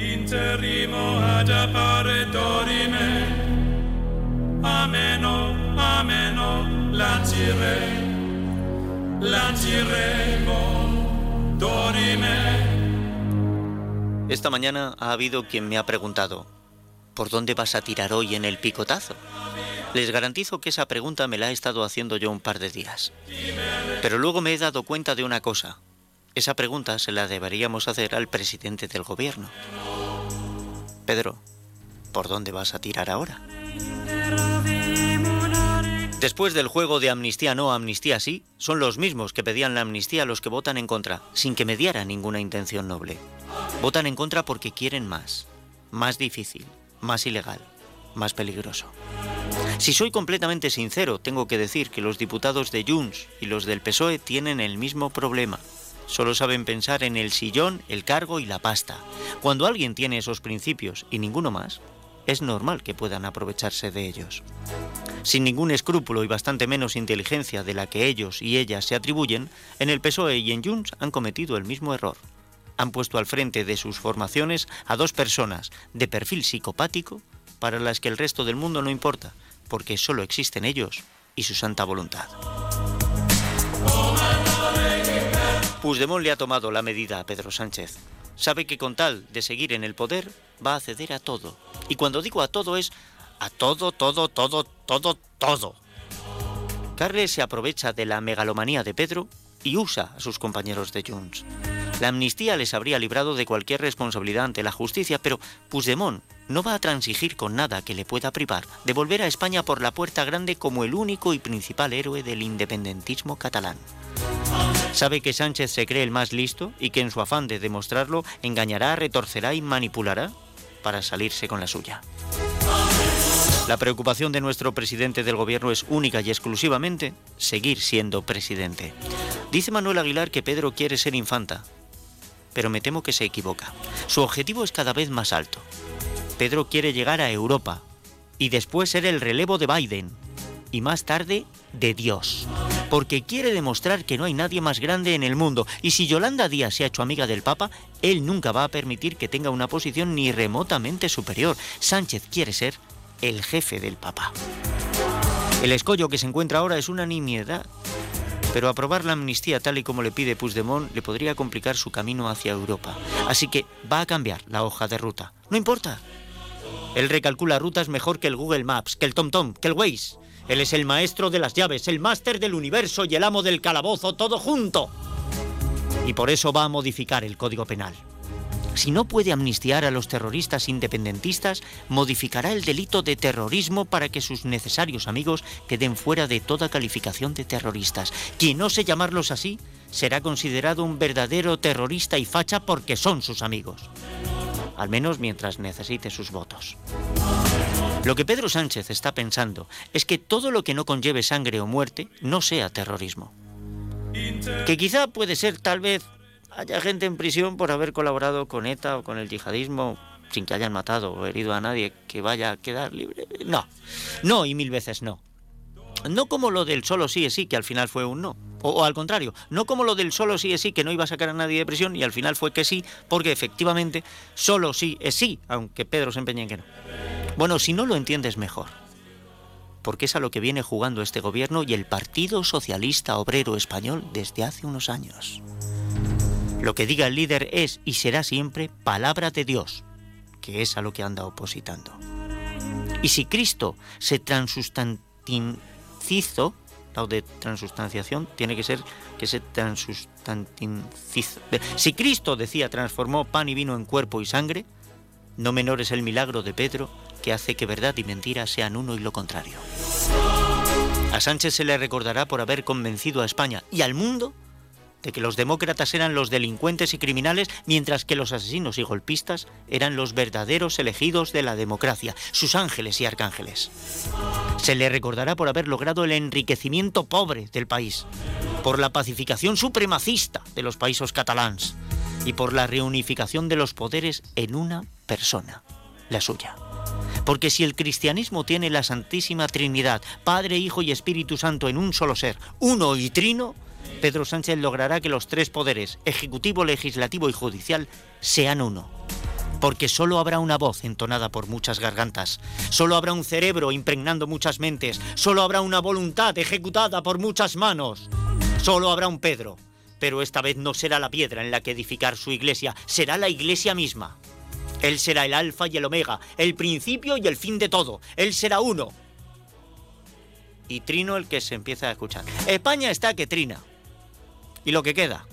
interimo ad appare dorime, ameno, ameno, lancire, lanciremo, dorime. Esta mañana ha habido quien me ha preguntado, ¿por dónde vas a tirar hoy en el picotazo? Les garantizo que esa pregunta me la he estado haciendo yo un par de días. Pero luego me he dado cuenta de una cosa. Esa pregunta se la deberíamos hacer al presidente del gobierno. Pedro, ¿por dónde vas a tirar ahora? Después del juego de amnistía no, amnistía sí, son los mismos que pedían la amnistía los que votan en contra, sin que mediara ninguna intención noble. Votan en contra porque quieren más, más difícil, más ilegal, más peligroso. Si soy completamente sincero, tengo que decir que los diputados de Junts y los del PSOE tienen el mismo problema. Solo saben pensar en el sillón, el cargo y la pasta. Cuando alguien tiene esos principios y ninguno más, es normal que puedan aprovecharse de ellos. Sin ningún escrúpulo y bastante menos inteligencia de la que ellos y ellas se atribuyen, en el PSOE y en Junts han cometido el mismo error. Han puesto al frente de sus formaciones a dos personas de perfil psicopático para las que el resto del mundo no importa, porque solo existen ellos y su santa voluntad. Puigdemont le ha tomado la medida a Pedro Sánchez. Sabe que con tal de seguir en el poder va a ceder a todo. Y cuando digo a todo es a todo, todo, todo, todo, todo. Carles se aprovecha de la megalomanía de Pedro y usa a sus compañeros de Junts. La amnistía les habría librado de cualquier responsabilidad ante la justicia, pero Puigdemont no va a transigir con nada que le pueda privar de volver a España por la puerta grande como el único y principal héroe del independentismo catalán. Sabe que Sánchez se cree el más listo y que en su afán de demostrarlo engañará, retorcerá y manipulará para salirse con la suya. La preocupación de nuestro presidente del gobierno es única y exclusivamente seguir siendo presidente. Dice Manuel Aguilar que Pedro quiere ser infanta, pero me temo que se equivoca. Su objetivo es cada vez más alto. Pedro quiere llegar a Europa y después ser el relevo de Biden y más tarde de Dios. Porque quiere demostrar que no hay nadie más grande en el mundo y si Yolanda Díaz se ha hecho amiga del Papa, él nunca va a permitir que tenga una posición ni remotamente superior. Sánchez quiere ser el jefe del Papa. El escollo que se encuentra ahora es una nimiedad pero aprobar la amnistía tal y como le pide Puigdemont le podría complicar su camino hacia Europa. Así que va a cambiar la hoja de ruta. No importa. Él recalcula rutas mejor que el Google Maps, que el TomTom, que el Waze. Él es el maestro de las llaves, el máster del universo y el amo del calabozo, todo junto. Y por eso va a modificar el Código Penal. Si no puede amnistiar a los terroristas independentistas, modificará el delito de terrorismo para que sus necesarios amigos queden fuera de toda calificación de terroristas. Quien no sé llamarlos así será considerado un verdadero terrorista y facha porque son sus amigos. Al menos mientras necesite sus votos. Lo que Pedro Sánchez está pensando es que todo lo que no conlleve sangre o muerte no sea terrorismo. Que quizá puede ser tal vez haya gente en prisión por haber colaborado con ETA o con el yihadismo sin que hayan matado o herido a nadie que vaya a quedar libre. No, no y mil veces no. No como lo del solo sí es sí, que al final fue un no. O, al contrario, no como lo del solo sí es sí, que no iba a sacar a nadie de prisión y al final fue que sí, porque efectivamente solo sí es sí, aunque Pedro se empeñe en que no. Bueno, si no lo entiendes mejor, porque es a lo que viene jugando este gobierno y el Partido Socialista Obrero Español desde hace unos años. Lo que diga el líder es y será siempre palabra de Dios, que es a lo que anda opositando. Y si Cristo se transustancizo, la de transustanciación tiene que ser que se. Si Cristo decía transformó pan y vino en cuerpo y sangre, no menor es el milagro de Pedro que hace que verdad y mentira sean uno y lo contrario. A Sánchez se le recordará por haber convencido a España y al mundo de que los demócratas eran los delincuentes y criminales, mientras que los asesinos y golpistas eran los verdaderos elegidos de la democracia, sus ángeles y arcángeles. Se le recordará por haber logrado el enriquecimiento pobre del país, por la pacificación supremacista de los países catalans y por la reunificación de los poderes en una persona, la suya. Porque si el cristianismo tiene la Santísima Trinidad, Padre, Hijo y Espíritu Santo en un solo ser, uno y trino, Pedro Sánchez logrará que los tres poderes, ejecutivo, legislativo y judicial, sean uno. porque solo habrá una voz entonada por muchas gargantas, solo habrá un cerebro impregnando muchas mentes, solo habrá una voluntad ejecutada por muchas manos, solo habrá un Pedro, pero esta vez no será la piedra en la que edificar su iglesia, será la iglesia misma. Él será el alfa y el omega, el principio y el fin de todo, Él será uno. Y trino el que se empieza a escuchar. España está que trina. Y lo que queda.